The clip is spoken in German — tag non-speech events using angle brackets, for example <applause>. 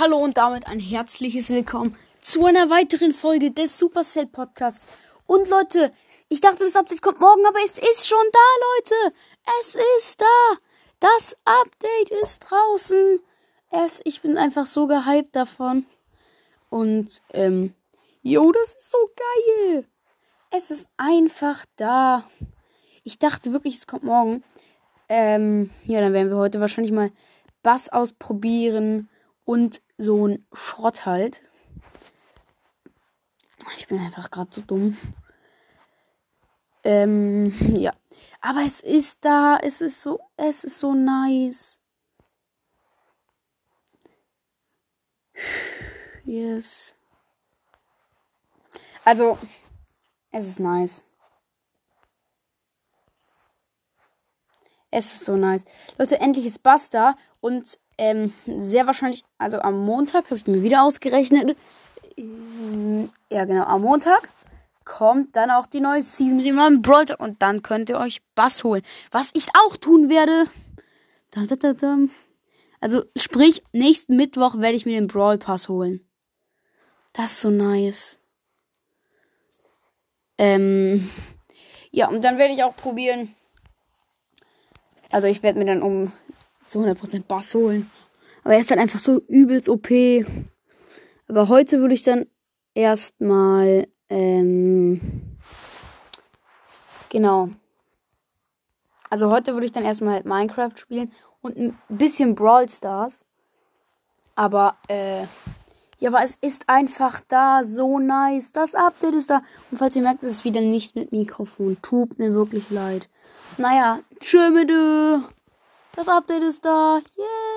Hallo und damit ein herzliches Willkommen zu einer weiteren Folge des Supercell Podcasts. Und Leute, ich dachte, das Update kommt morgen, aber es ist schon da, Leute. Es ist da. Das Update ist draußen. Es, ich bin einfach so gehypt davon. Und, ähm, jo, das ist so geil. Es ist einfach da. Ich dachte wirklich, es kommt morgen. Ähm, ja, dann werden wir heute wahrscheinlich mal Bass ausprobieren und so ein Schrott halt. Ich bin einfach gerade so dumm. Ähm, <laughs> ja. Aber es ist da, es ist so, es ist so nice. <sighs> Yes. Also, es ist nice. Es ist so nice. Leute, endlich ist Basta und ähm, sehr wahrscheinlich, also am Montag, habe ich mir wieder ausgerechnet. Ähm, ja, genau, am Montag kommt dann auch die neue Season mit dem neuen Brawl und dann könnt ihr euch Bass holen. Was ich auch tun werde. Also, sprich, nächsten Mittwoch werde ich mir den Brawl Pass holen. Das ist so nice. Ähm, ja, und dann werde ich auch probieren. Also, ich werde mir dann um zu 100% Bass holen. Aber er ist dann einfach so übelst OP. Aber heute würde ich dann erstmal, ähm, genau. Also heute würde ich dann erstmal halt Minecraft spielen und ein bisschen Brawl Stars. Aber, äh, ja, aber es ist einfach da, so nice. Das Update ist da. Und falls ihr merkt, es ist wieder nicht mit Mikrofon. Tut mir wirklich leid. Naja, tschö mit Das Update ist da. Yay!